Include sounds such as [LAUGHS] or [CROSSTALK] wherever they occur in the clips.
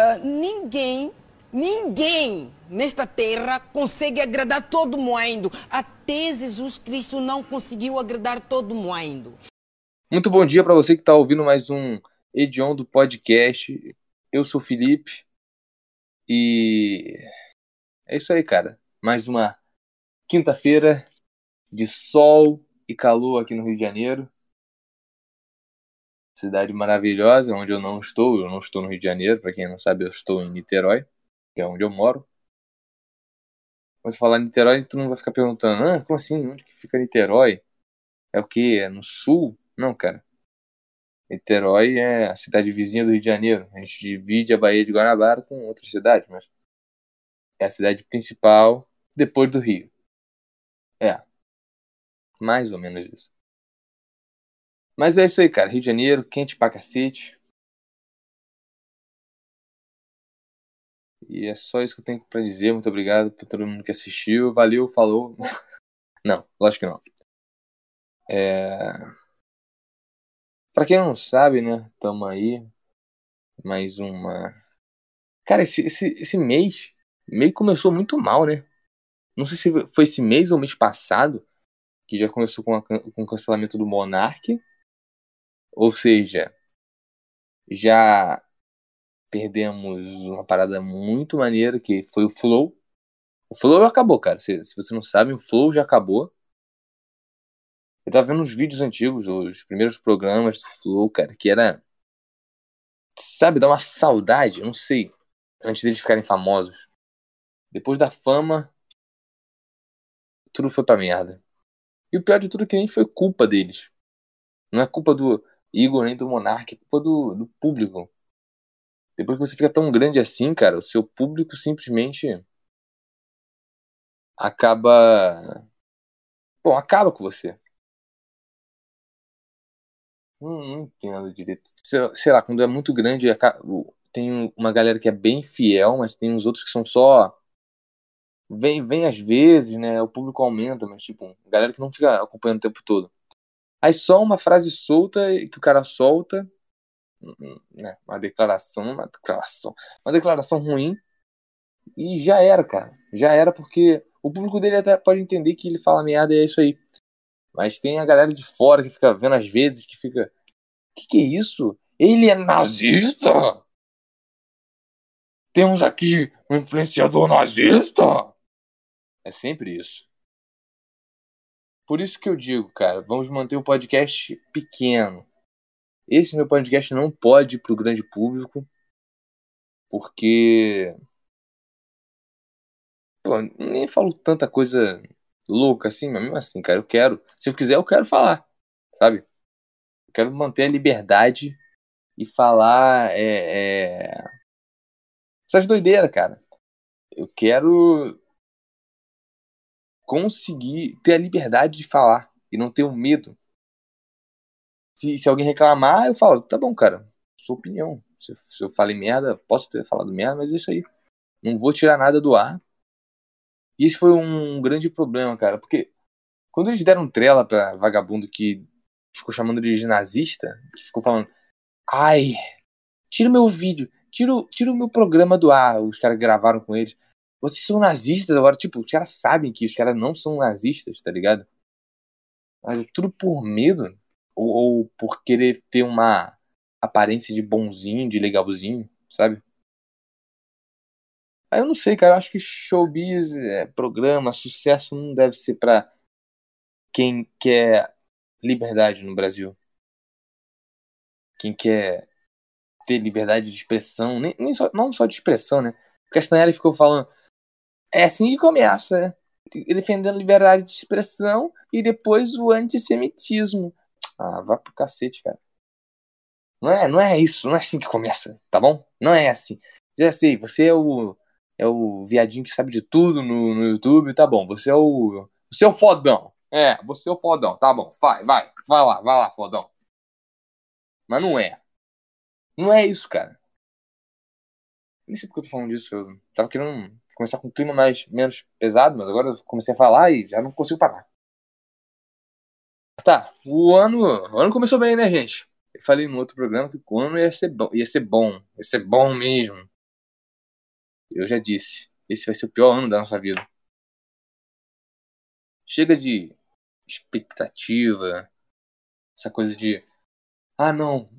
Uh, ninguém, ninguém nesta terra consegue agradar todo mundo. Até Jesus Cristo não conseguiu agradar todo mundo. Muito bom dia para você que está ouvindo mais um Edion do podcast. Eu sou Felipe e é isso aí, cara. Mais uma quinta-feira de sol e calor aqui no Rio de Janeiro. Cidade maravilhosa, onde eu não estou. Eu não estou no Rio de Janeiro, para quem não sabe, eu estou em Niterói, que é onde eu moro. Quando você falar Niterói, tu não vai ficar perguntando, ah, como assim? Onde que fica Niterói? É o que? É no sul? Não, cara. Niterói é a cidade vizinha do Rio de Janeiro. A gente divide a Baía de Guanabara com outras cidades, mas é a cidade principal depois do Rio. É. Mais ou menos isso. Mas é isso aí, cara. Rio de Janeiro, quente pra cacete. E é só isso que eu tenho pra dizer. Muito obrigado por todo mundo que assistiu. Valeu, falou. [LAUGHS] não, lógico que não. É. Pra quem não sabe, né? Tamo aí. Mais uma. Cara, esse, esse, esse mês meio começou muito mal, né? Não sei se foi esse mês ou mês passado que já começou com, a, com o cancelamento do Monark. Ou seja, já perdemos uma parada muito maneira que foi o Flow. O Flow acabou, cara. Se, se você não sabe, o Flow já acabou. Eu tava vendo uns vídeos antigos, os primeiros programas do Flow, cara, que era. Sabe, dá uma saudade, eu não sei. Antes deles ficarem famosos. Depois da fama, tudo foi pra merda. E o pior de tudo é que nem foi culpa deles. Não é culpa do Igor nem do Monark, é culpa do, do público. Depois que você fica tão grande assim, cara, o seu público simplesmente acaba. Bom, acaba com você. Não, não entendo direito. Sei, lá, quando é muito grande, tem uma galera que é bem fiel, mas tem uns outros que são só. Vem, vem às vezes, né? O público aumenta, mas tipo, galera que não fica acompanhando o tempo todo. Aí só uma frase solta que o cara solta, hum, hum, né? Uma declaração, uma declaração, uma declaração ruim e já era, cara. Já era porque o público dele até pode entender que ele fala merda e é isso aí. Mas tem a galera de fora que fica vendo às vezes, que fica. Que que é isso? Ele é nazista? Temos aqui um influenciador nazista? É sempre isso. Por isso que eu digo, cara, vamos manter o podcast pequeno. Esse meu podcast não pode ir pro grande público, porque. Pô, nem falo tanta coisa louca assim, mas mesmo assim, cara, eu quero. Se eu quiser, eu quero falar, sabe? Eu quero manter a liberdade e falar é, é... essas doideiras, cara. Eu quero conseguir ter a liberdade de falar e não ter o um medo. Se, se alguém reclamar, eu falo, tá bom, cara, sua opinião. Se, se eu falei merda, posso ter falado merda, mas é isso aí. Não vou tirar nada do ar e esse foi um grande problema, cara, porque quando eles deram trela pra vagabundo que ficou chamando de nazista, que ficou falando, ai, tira meu vídeo, tira, tira o meu programa do ar, os caras gravaram com eles. Vocês são nazistas agora, tipo, os caras sabem que os caras não são nazistas, tá ligado? Mas é tudo por medo ou, ou por querer ter uma aparência de bonzinho, de legalzinho, sabe? Aí eu não sei, cara. Eu acho que showbiz, é, programa, sucesso não deve ser pra quem quer liberdade no Brasil. Quem quer ter liberdade de expressão, nem, nem só, não só de expressão, né? O Castanheira ficou falando. É assim que começa, né? Defendendo liberdade de expressão e depois o antissemitismo. Ah, vá pro cacete, cara. Não é, não é isso, não é assim que começa, tá bom? Não é assim. Já sei, você é o é o viadinho que sabe de tudo no, no YouTube, tá bom. Você é o. Você é o fodão. É, você é o fodão, tá bom. Vai, vai, vai lá, vai lá, fodão. Mas não é. Não é isso, cara. Nem sei porque eu tô falando disso. Eu tava querendo começar com um clima mais, menos pesado, mas agora eu comecei a falar e já não consigo parar. Tá, o ano, o ano começou bem, né, gente? Eu falei no outro programa que o ano ia ser bom, ia ser bom, ia ser bom mesmo. eu já disse, esse vai ser o pior ano da nossa vida. Chega de expectativa, essa coisa de ah não,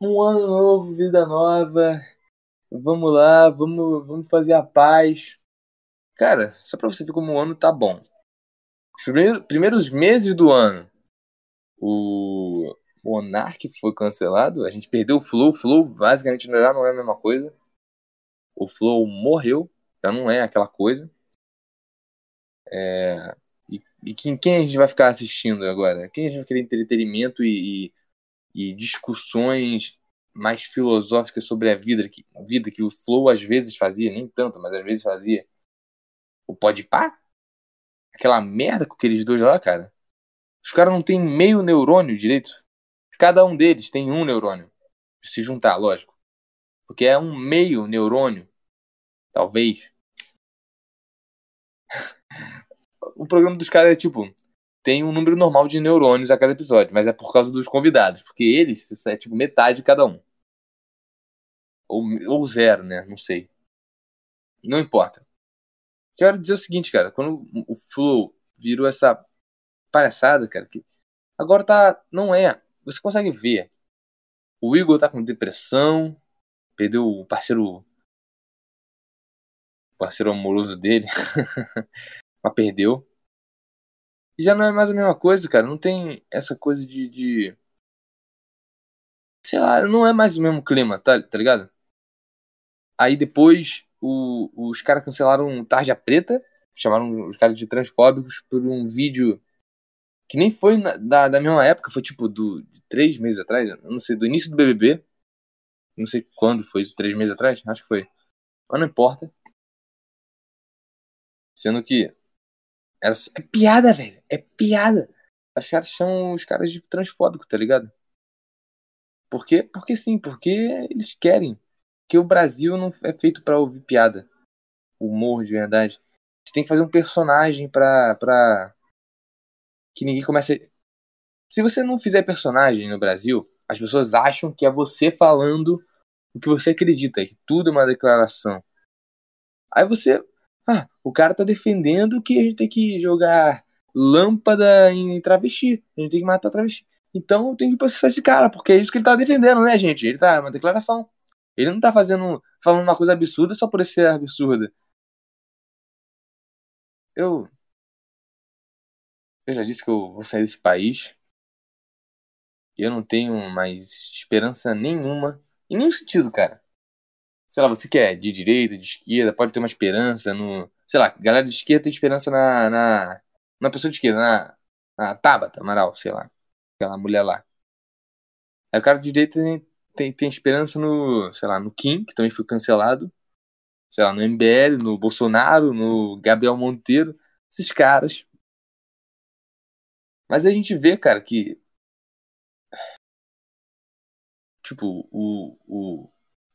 um ano novo, vida nova, vamos lá, vamos, vamos fazer a paz. Cara, só pra você ver como o ano tá bom. Os primeiros, meses do ano, o Monark foi cancelado, a gente perdeu o Flow, o Flow basicamente já não é a mesma coisa. O Flow morreu, já não é aquela coisa. É, e, e quem, quem, a gente vai ficar assistindo agora? Quem a gente vai querer entretenimento e, e, e discussões mais filosóficas sobre a vida que, a vida que o Flow às vezes fazia, nem tanto, mas às vezes fazia. O Podpah? Aquela merda com aqueles dois lá, cara. Os caras não têm meio neurônio direito. Cada um deles tem um neurônio. Se juntar, lógico. Porque é um meio neurônio. Talvez. [LAUGHS] o programa dos caras é tipo. Tem um número normal de neurônios a cada episódio, mas é por causa dos convidados. Porque eles, é tipo metade de cada um. Ou, ou zero, né? Não sei. Não importa. Quero dizer o seguinte, cara. Quando o Flow virou essa palhaçada, cara, que agora tá. Não é. Você consegue ver. O Igor tá com depressão. Perdeu o parceiro. O parceiro amoroso dele. [LAUGHS] Mas perdeu. E já não é mais a mesma coisa, cara. Não tem essa coisa de. de... Sei lá, não é mais o mesmo clima, tá, tá ligado? Aí depois o, os caras cancelaram Tarja Preta. Chamaram os caras de transfóbicos por um vídeo que nem foi na, da, da mesma época, foi tipo do, de três meses atrás, não sei, do início do BBB. Não sei quando foi isso, três meses atrás? Acho que foi. Mas não importa. Sendo que. Era, é piada, velho. É piada. Os caras chamam os caras de transfóbico, tá ligado? Por quê? Porque sim, porque eles querem. Que o Brasil não é feito para ouvir piada. Humor de verdade. Você tem que fazer um personagem pra, pra, que ninguém comece. Se você não fizer personagem no Brasil, as pessoas acham que é você falando o que você acredita, que tudo é uma declaração. Aí você. Ah, o cara tá defendendo que a gente tem que jogar lâmpada em travesti. A gente tem que matar travesti. Então eu tenho que processar esse cara, porque é isso que ele tá defendendo, né, gente? Ele tá. É uma declaração. Ele não tá fazendo. falando uma coisa absurda só por ser absurda. Eu. Eu já disse que eu vou sair desse país. E eu não tenho mais esperança nenhuma. Em nenhum sentido, cara. Sei lá, você que é de direita, de esquerda, pode ter uma esperança no. Sei lá, galera de esquerda tem esperança na. na, na pessoa de esquerda, na, na Tabata Amaral, sei lá. Aquela mulher lá. Aí o cara de direita tem, tem, esperança no. sei lá, no Kim, que também foi cancelado. Sei lá, no MBL, no Bolsonaro, no Gabriel Monteiro. Esses caras mas a gente vê, cara, que. Tipo, o, o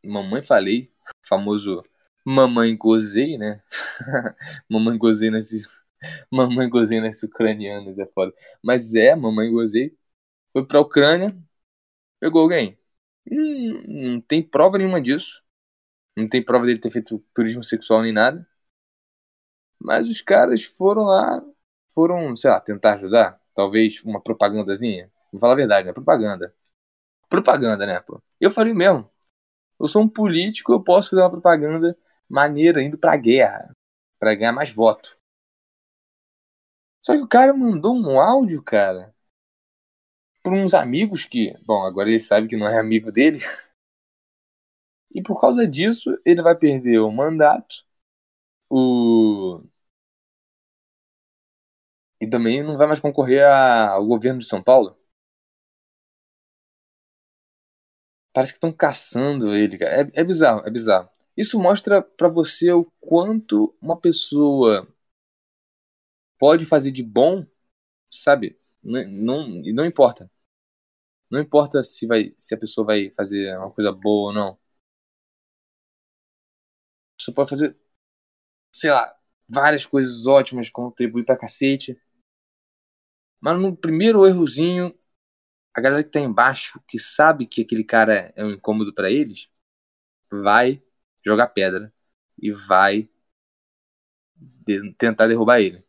Mamãe Falei, famoso Mamãe Gozei, né? [LAUGHS] mamãe Gozei nesses. [LAUGHS] Mamãe Gozei nesses ucranianos, é foda. Mas é, Mamãe Gozei. Foi pra Ucrânia, pegou alguém. Não tem prova nenhuma disso. Não tem prova dele ter feito turismo sexual nem nada. Mas os caras foram lá, foram, sei lá, tentar ajudar talvez uma propagandazinha. Vou falar a verdade, né? Propaganda. Propaganda, né, pô? Eu faria mesmo. Eu sou um político, eu posso fazer uma propaganda maneira indo pra guerra. para ganhar mais voto. Só que o cara mandou um áudio, cara. Pra uns amigos que. Bom, agora ele sabe que não é amigo dele. E por causa disso, ele vai perder o mandato. O e também não vai mais concorrer ao governo de São Paulo. Parece que estão caçando ele, cara. É, é bizarro, é bizarro. Isso mostra para você o quanto uma pessoa pode fazer de bom, sabe? Não, não, não importa. Não importa se, vai, se a pessoa vai fazer uma coisa boa ou não. Você pode fazer, sei lá, várias coisas ótimas, contribuir pra cacete. Mas no primeiro errozinho, a galera que tá embaixo, que sabe que aquele cara é um incômodo para eles, vai jogar pedra. e vai de tentar derrubar ele.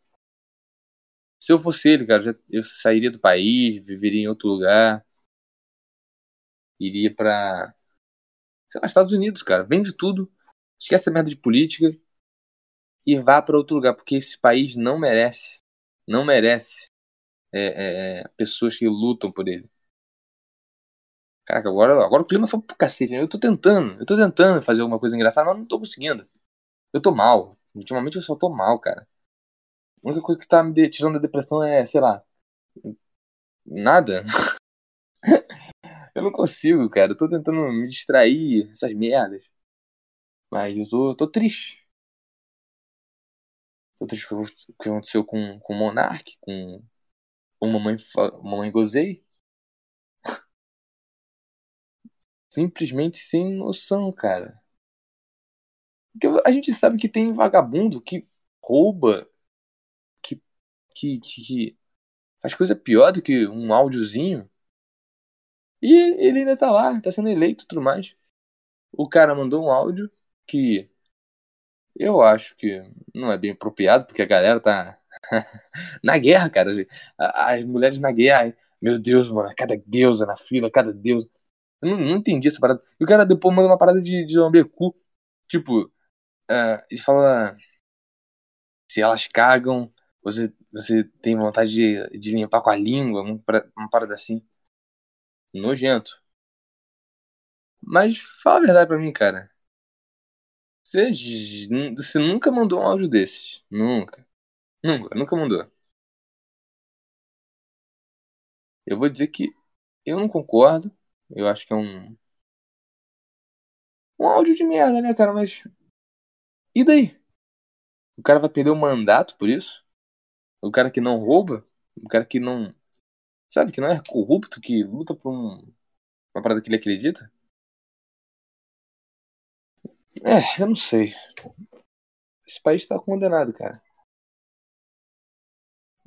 Se eu fosse ele, cara, eu, sairia do país, viveria em outro lugar, iria para sei lá, Estados Unidos, cara, vende tudo, esquece a merda de política e vá para outro lugar, porque esse país não merece, não merece é, é, é, pessoas que lutam por ele. Caraca, agora, agora o clima foi pro cacete. Né? Eu tô tentando, eu tô tentando fazer alguma coisa engraçada, mas não tô conseguindo. Eu tô mal. Ultimamente eu só tô mal, cara. A única coisa que tá me tirando da depressão é, sei lá. Nada. [LAUGHS] eu não consigo, cara. Eu tô tentando me distrair, essas merdas. Mas eu tô, tô triste. Tô triste com o que aconteceu com, com o Monark, com o Mamãe, Mamãe Gozei. [LAUGHS] Simplesmente sem noção, cara. Porque a gente sabe que tem vagabundo que rouba, que, que faz coisa pior do que um áudiozinho. E ele ainda tá lá, tá sendo eleito e tudo mais. O cara mandou um áudio que eu acho que não é bem apropriado, porque a galera tá [LAUGHS] na guerra, cara. As mulheres na guerra. Meu Deus, mano, cada deusa na fila, cada deusa. Eu não, não entendi essa parada. E o cara depois manda uma parada de, de lamber cu. Tipo, uh, ele fala. Se elas cagam, você, você tem vontade de, de limpar com a língua, uma parada assim. Nojento. Mas fala a verdade pra mim, cara. Você, você nunca mandou um áudio desses. Nunca. Nunca, nunca mandou. Eu vou dizer que eu não concordo. Eu acho que é um. Um áudio de merda, né, cara? Mas. E daí? O cara vai perder o mandato por isso? O cara que não rouba? O cara que não. Sabe, que não é corrupto, que luta por um... uma parada que ele acredita? É, eu não sei. Esse país tá condenado, cara.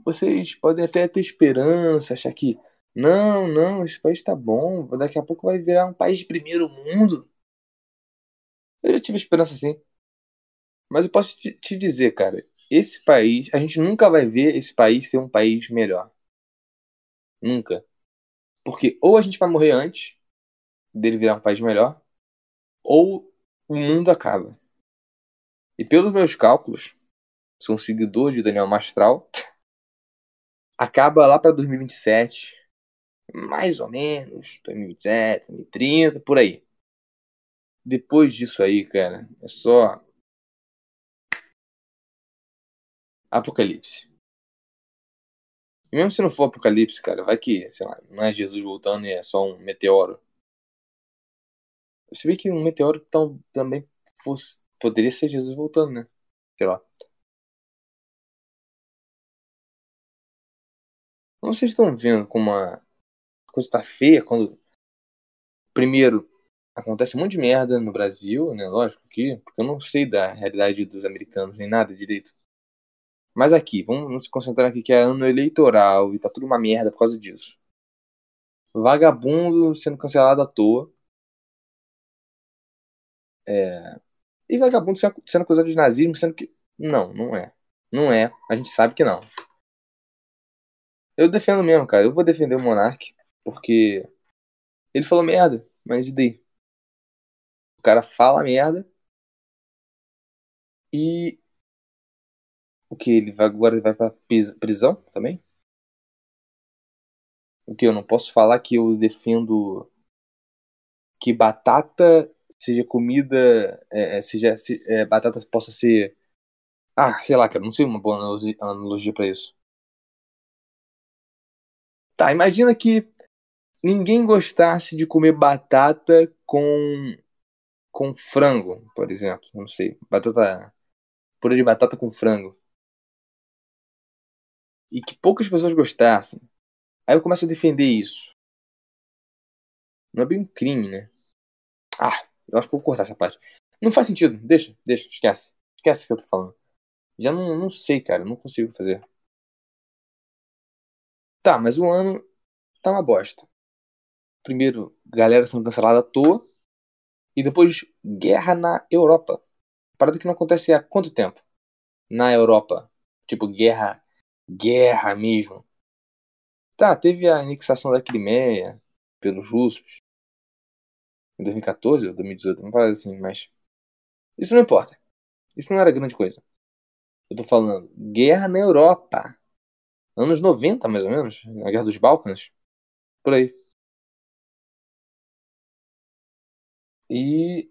Vocês podem até ter esperança, achar que não, não, esse país tá bom, daqui a pouco vai virar um país de primeiro mundo. Eu já tive esperança assim. Mas eu posso te dizer, cara, esse país, a gente nunca vai ver esse país ser um país melhor. Nunca. Porque ou a gente vai morrer antes dele virar um país melhor, ou o mundo acaba. E pelos meus cálculos, sou um seguidor de Daniel Mastral, [LAUGHS] acaba lá para 2027 mais ou menos, 2027, 2030, por aí. Depois disso aí, cara, é só Apocalipse. E mesmo se não for Apocalipse, cara, vai que, sei lá, não é Jesus voltando e é só um meteoro. Você vê que um meteoro tão, também fosse, poderia ser Jesus voltando, né? Sei lá. Sei se estão vendo como a coisa tá feia quando. Primeiro, acontece um monte de merda no Brasil, né? Lógico que, porque eu não sei da realidade dos americanos nem nada direito. Mas aqui, vamos nos concentrar aqui que é ano eleitoral e tá tudo uma merda por causa disso. Vagabundo sendo cancelado à toa. É... E vagabundo sendo acusado de nazismo, sendo que. Não, não é. Não é. A gente sabe que não. Eu defendo mesmo, cara. Eu vou defender o Monark. Porque ele falou merda, mas e daí? O cara fala merda e o que ele vai agora ele vai para prisão também? O que eu não posso falar que eu defendo que batata seja comida, é, é seja se, é, batata possa ser ah, sei lá, cara, não sei uma boa analogia para isso. Tá, imagina que ninguém gostasse de comer batata com com frango, por exemplo, não sei, batata purê de batata com frango. E que poucas pessoas gostassem. Aí eu começo a defender isso. Não é bem um crime, né? Ah, eu acho que vou cortar essa parte. Não faz sentido. Deixa, deixa, esquece. Esquece o que eu tô falando. Já não, não sei, cara. Não consigo fazer. Tá, mas o ano tá uma bosta primeiro, galera sendo cancelada à toa. E depois, guerra na Europa. Parada que não acontece há quanto tempo? Na Europa. Tipo, guerra. Guerra mesmo. Tá, teve a anexação da Crimeia pelos russos. Em 2014 ou 2018, uma parada assim, mas. Isso não importa. Isso não era grande coisa. Eu tô falando guerra na Europa. Anos 90, mais ou menos. A Guerra dos Balcãs. Por aí. E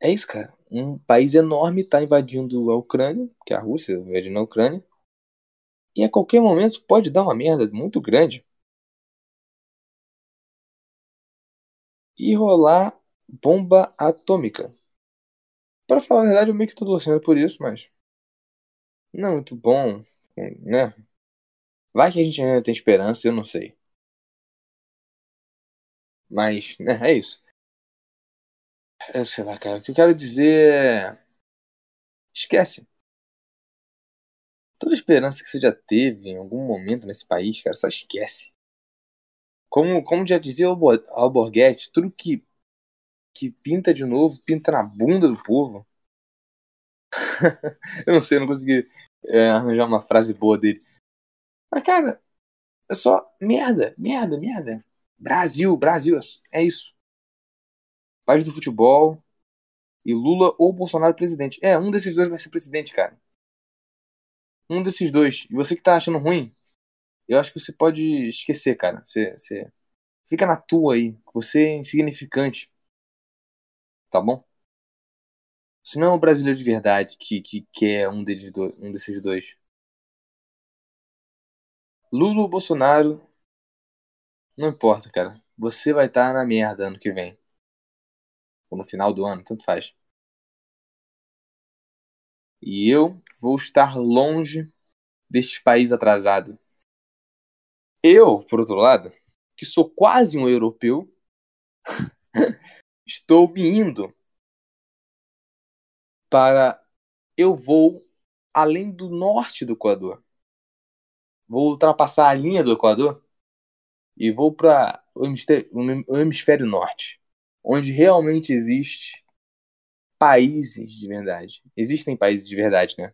é isso, cara. Um país enorme está invadindo a Ucrânia, que é a Rússia invadindo a Ucrânia. E a qualquer momento pode dar uma merda muito grande. E rolar bomba atômica. Para falar a verdade, eu meio que tô torcendo por isso, mas. Não é muito bom, né? Vai que a gente ainda tem esperança, eu não sei. Mas, né, é isso. Eu sei lá, cara. O que eu quero dizer é. Esquece. Toda esperança que você já teve em algum momento nesse país, cara, só esquece. Como, como já dizia o Alborguete, tudo que, que pinta de novo, pinta na bunda do povo. [LAUGHS] eu não sei, eu não consegui é, arranjar uma frase boa dele. Mas, cara, é só merda, merda, merda. Brasil, Brasil, é isso. Paz do futebol e Lula ou Bolsonaro presidente. É, um desses dois vai ser presidente, cara. Um desses dois. E você que tá achando ruim, eu acho que você pode esquecer, cara. Você, você fica na tua aí. Você é insignificante. Tá bom? Você não é um brasileiro de verdade que, que quer um, deles do, um desses dois. Lula ou Bolsonaro, não importa, cara. Você vai estar tá na merda ano que vem. Ou no final do ano, tanto faz. E eu vou estar longe deste país atrasado. Eu, por outro lado, que sou quase um europeu, [LAUGHS] estou me indo para. Eu vou além do norte do Equador. Vou ultrapassar a linha do Equador e vou para o hemisfério, norte, onde realmente existe países de verdade. Existem países de verdade, né?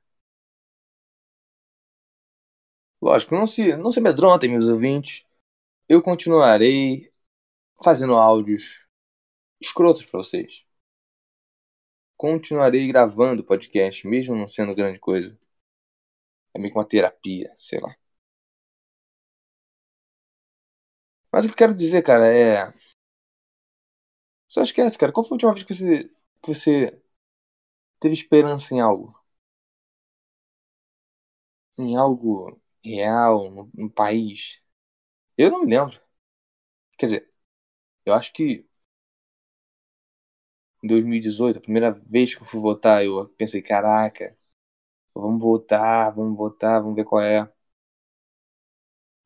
Lógico, não se, não se amedrontem, meus ouvintes. Eu continuarei fazendo áudios escrotos para vocês. Continuarei gravando podcast, mesmo não sendo grande coisa. É meio que uma terapia, sei lá. Mas o que eu quero dizer, cara, é. Só esquece, cara. Qual foi a última vez que você, que você teve esperança em algo? Em algo real, no, no país? Eu não me lembro. Quer dizer, eu acho que em 2018, a primeira vez que eu fui votar, eu pensei, caraca, vamos votar, vamos votar, vamos ver qual é.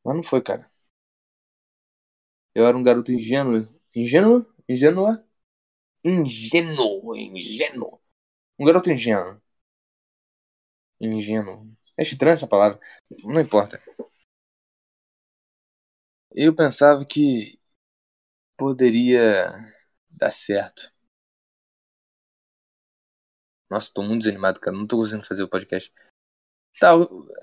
Mas não foi, cara. Eu era um garoto ingênuo. Ingênuo? Ingênua? Ingênuo, ingênuo. Um garoto ingênuo. Ingênuo. É estranha essa palavra. Não importa. Eu pensava que poderia dar certo. Nossa, tô muito desanimado, cara. Não tô conseguindo fazer o podcast. Tá,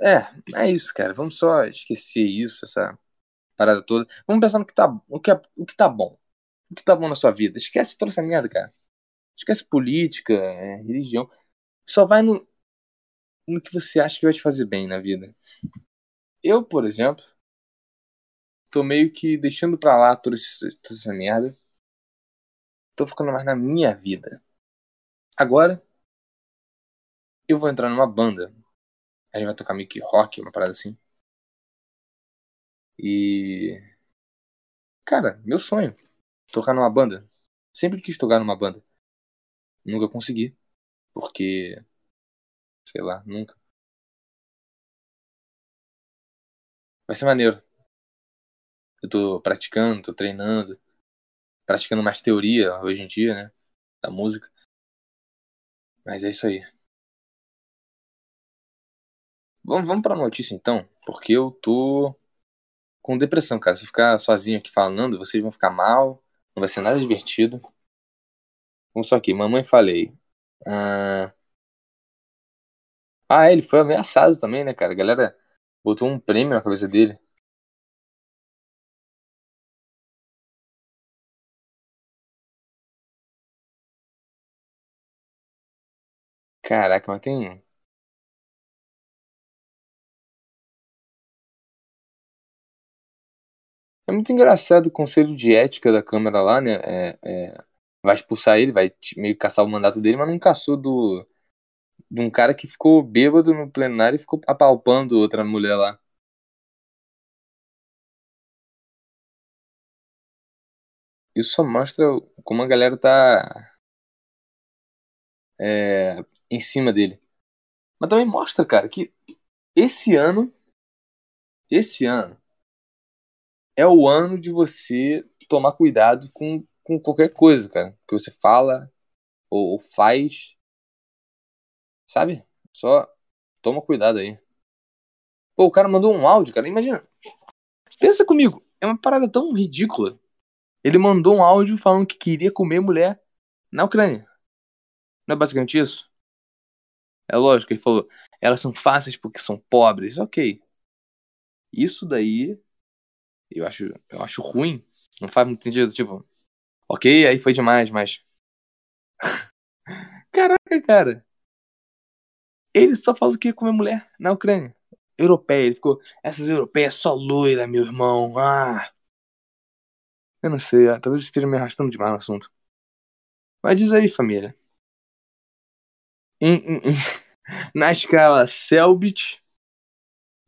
é, é isso, cara. Vamos só esquecer isso, essa parada toda. Vamos pensar no que tá, o que, é, o que tá bom. O que tá bom na sua vida. Esquece toda essa merda, cara. Esquece política, é, religião. Só vai no, no que você acha que vai te fazer bem na vida. Eu, por exemplo, tô meio que deixando pra lá toda, essa, toda essa merda. Tô focando mais na minha vida. Agora, eu vou entrar numa banda. A gente vai tocar meio que rock, uma parada assim. E. Cara, meu sonho. Tocar numa banda. Sempre quis tocar numa banda. Nunca consegui. Porque. Sei lá, nunca. Vai ser maneiro. Eu tô praticando, tô treinando. Praticando mais teoria hoje em dia, né? Da música. Mas é isso aí. Vamos, vamos pra notícia então, porque eu tô com depressão, cara. Se eu ficar sozinho aqui falando, vocês vão ficar mal, não vai ser nada divertido. Vamos só aqui, mamãe falei. Ah, ah, ele foi ameaçado também, né, cara? A galera botou um prêmio na cabeça dele. Caraca, mas tem. É muito engraçado o conselho de ética da Câmara lá, né? É, é, vai expulsar ele, vai meio caçar o mandato dele, mas não caçou do, de um cara que ficou bêbado no plenário e ficou apalpando outra mulher lá. Isso só mostra como a galera tá é, em cima dele. Mas também mostra, cara, que esse ano, esse ano, é o ano de você tomar cuidado com, com qualquer coisa, cara. Que você fala ou, ou faz. Sabe? Só toma cuidado aí. Pô, o cara mandou um áudio, cara. Imagina. Pensa comigo. É uma parada tão ridícula. Ele mandou um áudio falando que queria comer mulher na Ucrânia. Não é basicamente isso? É lógico, ele falou. Elas são fáceis porque são pobres. Ok. Isso daí eu acho, eu acho ruim. Não faz muito sentido, tipo, ok, aí foi demais, mas. [LAUGHS] Caraca, cara. Ele só fala que ia comer mulher na Ucrânia. Europeia, ele ficou. Essas europeias só loira, meu irmão. Ah. Eu não sei, ah, talvez esteja me arrastando demais no assunto. Mas diz aí, família. Em, [LAUGHS] na escala Selbit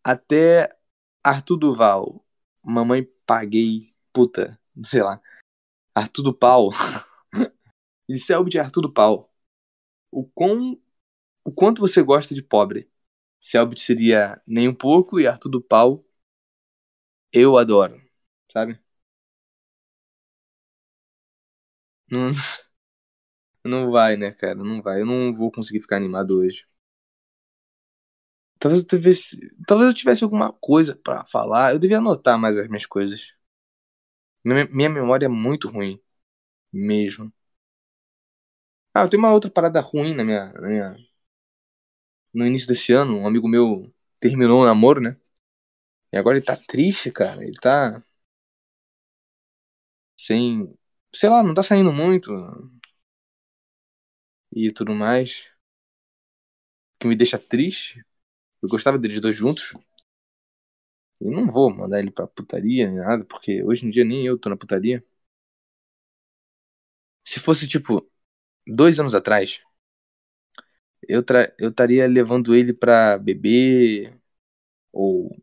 até Arthur Duval, Mamãe paguei, puta, sei lá. Arthur do Pau. [LAUGHS] de Selby de Arthur do Pau. O, quão, o quanto você gosta de pobre? Selbit seria nem um pouco e Arthur do Pau eu adoro, sabe? Não, [LAUGHS] não vai, né, cara? Não vai. Eu não vou conseguir ficar animado hoje. Talvez eu tivesse, talvez eu tivesse alguma coisa para falar. Eu devia anotar mais as minhas coisas. Minha, memória é muito ruim. Mesmo. Ah, eu tenho uma outra parada ruim na minha, na minha. No início desse ano, um amigo meu terminou o namoro, né? E agora ele tá triste, cara. Ele tá. Sem. Sei lá, não tá saindo muito. E tudo mais. O que me deixa triste eu gostava deles dois juntos. E não vou mandar ele pra putaria nem nada, porque hoje em dia nem eu tô na putaria. Se fosse, tipo, dois anos atrás, eu estaria levando ele pra beber, ou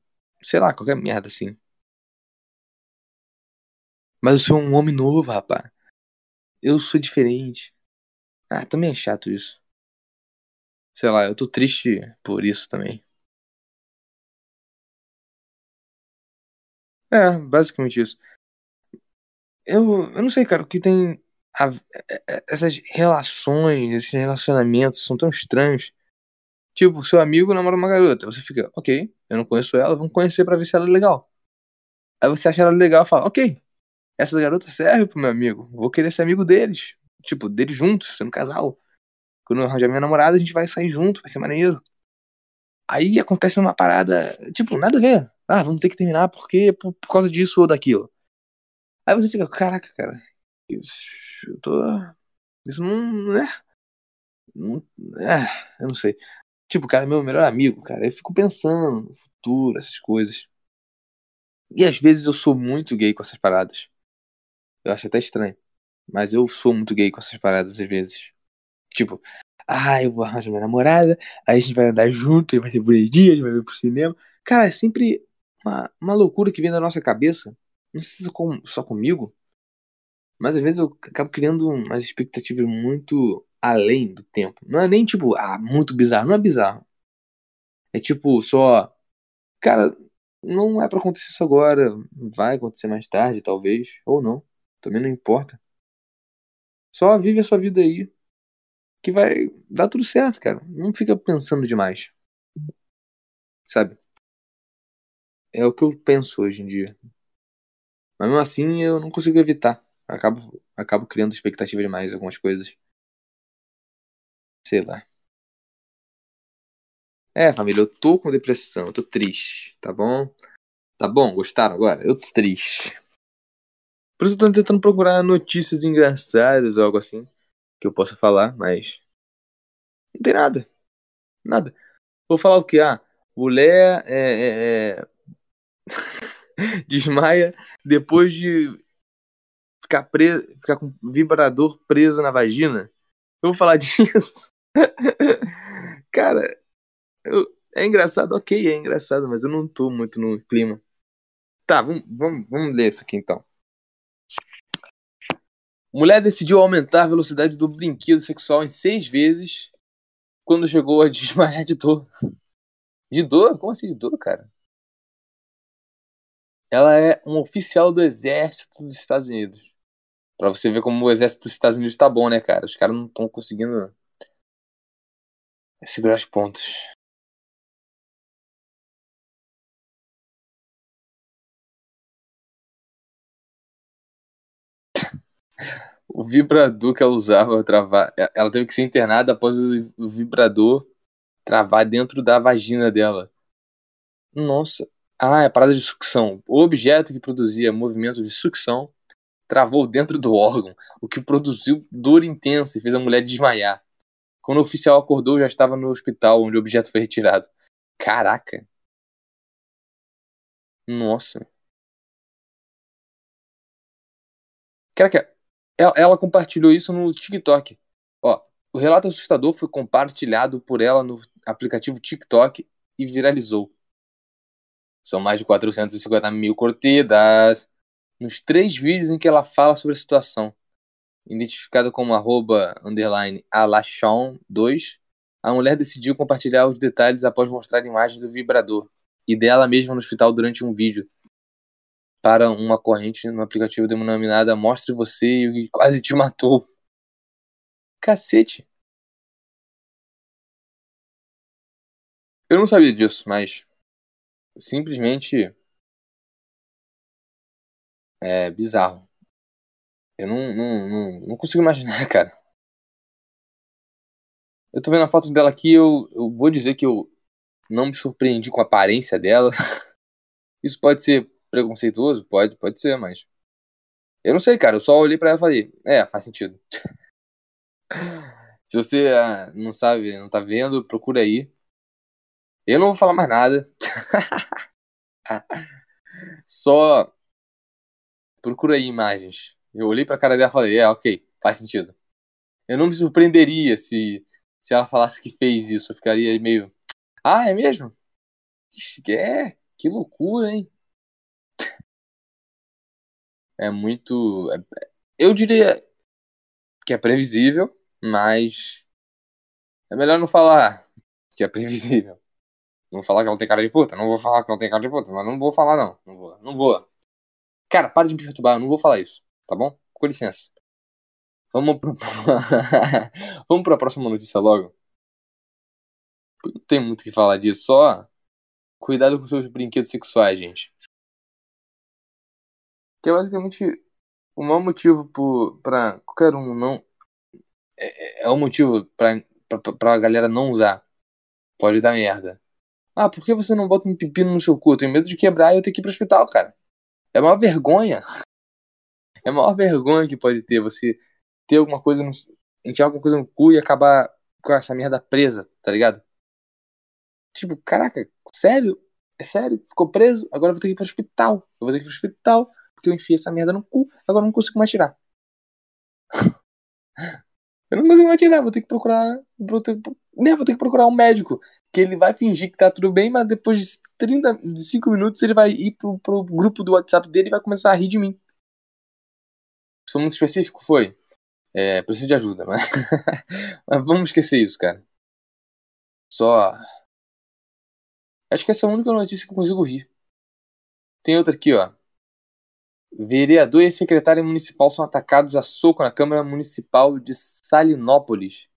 sei lá, qualquer merda assim. Mas eu sou um homem novo, rapá. Eu sou diferente. Ah, também é chato isso. Sei lá, eu tô triste por isso também. É, basicamente isso. Eu, eu não sei, cara, o que tem. A, é, é, essas relações, esses relacionamentos são tão estranhos. Tipo, seu amigo namora uma garota. Você fica, ok, eu não conheço ela, vamos conhecer pra ver se ela é legal. Aí você acha ela legal e fala, ok, essa garota serve pro meu amigo. Vou querer ser amigo deles. Tipo, deles juntos, sendo casal. Quando eu arranjar minha namorada, a gente vai sair junto, vai ser maneiro. Aí acontece uma parada, tipo, nada a ver. Ah, vamos ter que terminar porque por, por causa disso ou daquilo. Aí você fica, caraca, cara, isso, eu tô. Isso não é. Não, é, eu não sei. Tipo, cara, meu melhor amigo, cara. Eu fico pensando no futuro, essas coisas. E às vezes eu sou muito gay com essas paradas. Eu acho até estranho. Mas eu sou muito gay com essas paradas às vezes. Tipo, ah, eu vou arranjar minha namorada, aí a gente vai andar junto, vai ser bonitinho, a gente vai ver pro cinema. Cara, é sempre uma, uma loucura que vem da nossa cabeça. Não sei se com, só comigo, mas às vezes eu acabo criando umas expectativas muito além do tempo. Não é nem tipo, ah, muito bizarro. Não é bizarro. É tipo, só. Cara, não é para acontecer isso agora. Vai acontecer mais tarde, talvez. Ou não. Também não importa. Só vive a sua vida aí. Que vai dar tudo certo, cara. Não fica pensando demais. Sabe? É o que eu penso hoje em dia. Mas mesmo assim eu não consigo evitar. Acabo, acabo criando expectativa demais em algumas coisas. Sei lá. É, família, eu tô com depressão, eu tô triste, tá bom? Tá bom? Gostaram agora? Eu tô triste. Por isso eu tô tentando procurar notícias engraçadas ou algo assim que eu possa falar, mas. Não tem nada. Nada. Vou falar o que? Ah, mulher é, é, é... [LAUGHS] desmaia depois de ficar preso, ficar com vibrador preso na vagina. Eu vou falar [LAUGHS] disso. Cara, eu, é engraçado, ok, é engraçado, mas eu não tô muito no clima. Tá, vamos, vamos, vamos ler isso aqui então. Mulher decidiu aumentar a velocidade do brinquedo sexual em seis vezes quando chegou a desmaiar de dor. De dor? Como assim de dor, cara? Ela é um oficial do exército dos Estados Unidos. Pra você ver como o exército dos Estados Unidos tá bom, né, cara? Os caras não estão conseguindo segurar as pontas. [LAUGHS] o vibrador que ela usava travar. Ela teve que ser internada após o vibrador travar dentro da vagina dela. Nossa. Ah, é parada de sucção. O objeto que produzia movimento de sucção travou dentro do órgão, o que produziu dor intensa e fez a mulher desmaiar. Quando o oficial acordou, já estava no hospital onde o objeto foi retirado. Caraca. Nossa. Caraca, ela, ela compartilhou isso no TikTok. Ó, o relato assustador foi compartilhado por ela no aplicativo TikTok e viralizou. São mais de 450 mil curtidas nos três vídeos em que ela fala sobre a situação. Identificada como arroba, underline, alachon2, a mulher decidiu compartilhar os detalhes após mostrar imagens do vibrador e dela mesma no hospital durante um vídeo para uma corrente no aplicativo denominada Mostre Você e o que quase te matou. Cacete. Eu não sabia disso, mas simplesmente é bizarro. Eu não, não, não, não consigo imaginar, [LAUGHS] cara. Eu tô vendo a foto dela aqui, eu, eu vou dizer que eu não me surpreendi com a aparência dela. [LAUGHS] Isso pode ser preconceituoso? Pode, pode ser, mas. Eu não sei, cara. Eu só olhei pra ela e falei: É, faz sentido. [LAUGHS] Se você ah, não sabe, não tá vendo, procura aí. Eu não vou falar mais nada. [LAUGHS] só procura aí imagens. Eu olhei pra cara dela e falei: É, ok, faz sentido. Eu não me surpreenderia se, se ela falasse que fez isso. Eu ficaria meio. Ah, é mesmo? É, que loucura, hein? é muito. É, eu diria que é previsível, mas é melhor não falar que é previsível. Não falar que ela tem cara de puta. Não vou falar que ela tem cara de puta, mas não vou falar, não. Não vou. Não vou. Cara, para de me perturbar. Eu não vou falar isso. Tá bom? Com licença. Vamos pro. [LAUGHS] Vamos pra próxima notícia logo. Não tem muito o que falar disso. Só cuidado com seus brinquedos sexuais, gente. Que é basicamente o maior motivo para qualquer um não. É, é o motivo pra, pra, pra galera não usar. Pode dar merda. Ah, por que você não bota um pepino no seu cu? Eu tenho medo de quebrar e eu ter que ir pro hospital, cara. É uma vergonha. É a maior vergonha que pode ter você ter alguma coisa no. enfiar alguma coisa no cu e acabar com essa merda presa, tá ligado? Tipo, caraca, sério? É sério? Ficou preso? Agora eu vou ter que ir pro hospital. Eu vou ter que ir pro hospital porque eu enfiei essa merda no cu, agora eu não consigo mais tirar. [LAUGHS] eu não consigo mais tirar, vou ter que procurar. Vou ter, né, vou ter que procurar um médico. Que ele vai fingir que tá tudo bem, mas depois de 30, de 5 minutos ele vai ir pro, pro grupo do WhatsApp dele e vai começar a rir de mim. Se foi muito específico, foi. É, preciso de ajuda, mas. [LAUGHS] mas vamos esquecer isso, cara. Só. Acho que essa é a única notícia que eu consigo rir. Tem outra aqui, ó. Vereador e secretária municipal são atacados a soco na Câmara Municipal de Salinópolis,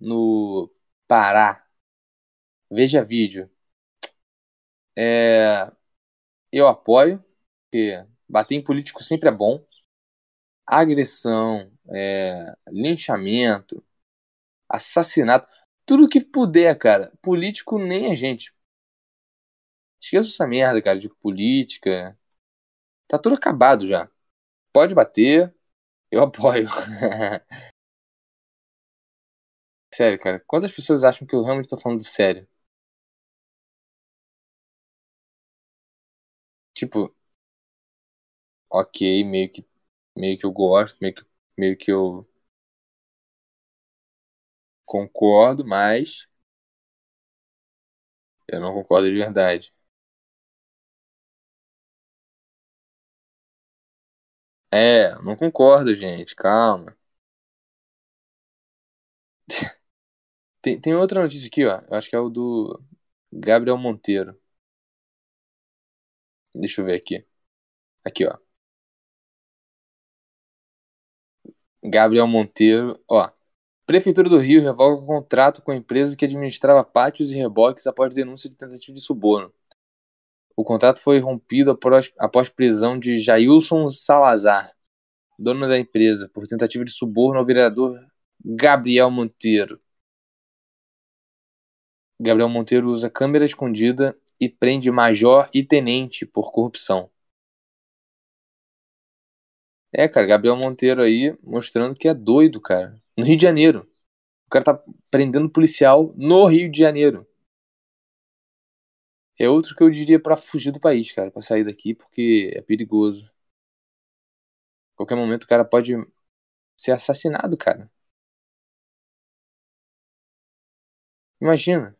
no Pará. Veja vídeo. É, eu apoio, porque bater em político sempre é bom. Agressão, é, linchamento, assassinato, tudo que puder, cara. Político nem a gente. Esqueça essa merda, cara, de política. Tá tudo acabado já. Pode bater, eu [LAUGHS] apoio. Sério, cara. Quantas pessoas acham que eu realmente tô falando sério? Tipo, ok, meio que, meio que eu gosto, meio que, meio que eu concordo, mas eu não concordo de verdade. É, não concordo, gente, calma. [LAUGHS] Tem, tem outra notícia aqui, ó. Eu acho que é o do Gabriel Monteiro. Deixa eu ver aqui. Aqui, ó. Gabriel Monteiro, ó. Prefeitura do Rio revoga o contrato com a empresa que administrava pátios e reboques após denúncia de tentativa de suborno. O contrato foi rompido após, após prisão de Jailson Salazar, dono da empresa, por tentativa de suborno ao vereador Gabriel Monteiro. Gabriel Monteiro usa câmera escondida e prende major e tenente por corrupção. É, cara, Gabriel Monteiro aí mostrando que é doido, cara. No Rio de Janeiro. O cara tá prendendo policial no Rio de Janeiro. É outro que eu diria para fugir do país, cara, para sair daqui, porque é perigoso. Qualquer momento o cara pode ser assassinado, cara. Imagina.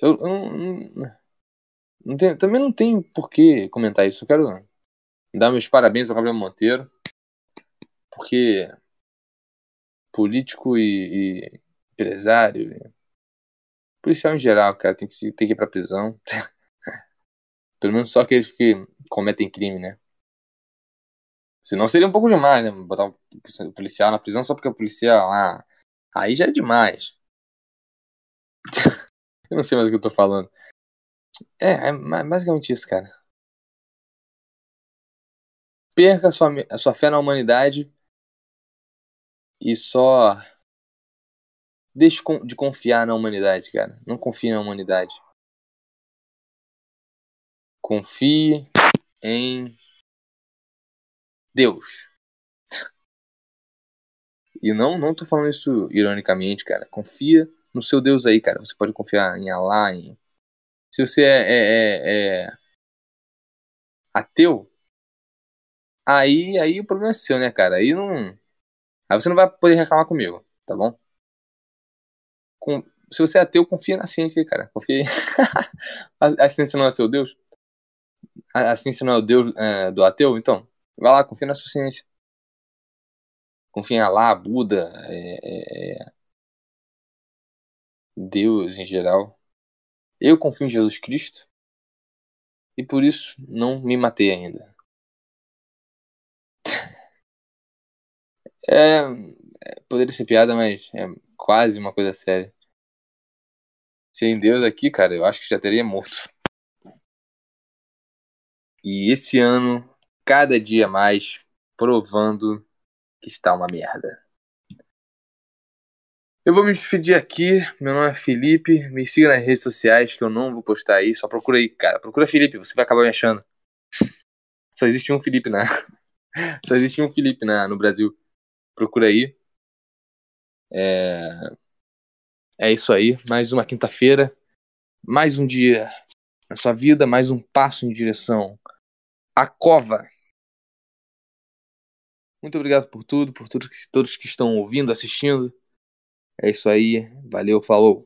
Eu, eu não, não tenho, também não tenho por que comentar isso. Eu quero dar meus parabéns ao Gabriel Monteiro, porque político e, e empresário, e policial em geral, cara, tem que, se, tem que ir pra prisão. [LAUGHS] Pelo menos só aqueles que cometem crime, né? Senão seria um pouco demais, né? Botar um policial na prisão só porque é policial. Ah, aí já é demais. [LAUGHS] eu não sei mais o que eu tô falando. É, é basicamente isso, cara. Perca a sua, a sua fé na humanidade e só deixe de confiar na humanidade, cara. Não confie na humanidade. Confie em Deus. E não, não tô falando isso ironicamente, cara. Confia no seu Deus aí, cara. Você pode confiar em Allah, em... Se você é, é, é, é ateu, aí, aí o problema é seu, né, cara? Aí não Aí você não vai poder reclamar comigo, tá bom? Com... Se você é ateu, confia na ciência, cara. Confia [LAUGHS] a, a, ciência não é seu Deus? A, a ciência não é o Deus é, do ateu? Então, vai lá, confia na sua ciência. Confia em Allah, Buda, é, é... Deus em geral. Eu confio em Jesus Cristo. E por isso não me matei ainda. [LAUGHS] É, é, poderia ser piada, mas é quase uma coisa séria. Sem Deus aqui, cara, eu acho que já teria morto. E esse ano, cada dia mais, provando que está uma merda. Eu vou me despedir aqui. Meu nome é Felipe. Me siga nas redes sociais que eu não vou postar aí. Só procura aí, cara. Procura Felipe, você vai acabar me achando. Só existe um Felipe na. [LAUGHS] Só existe um Felipe na, no Brasil procura aí. É, é isso aí. Mais uma quinta-feira. Mais um dia na sua vida. Mais um passo em direção à cova. Muito obrigado por tudo, por todos que estão ouvindo, assistindo. É isso aí. Valeu, falou.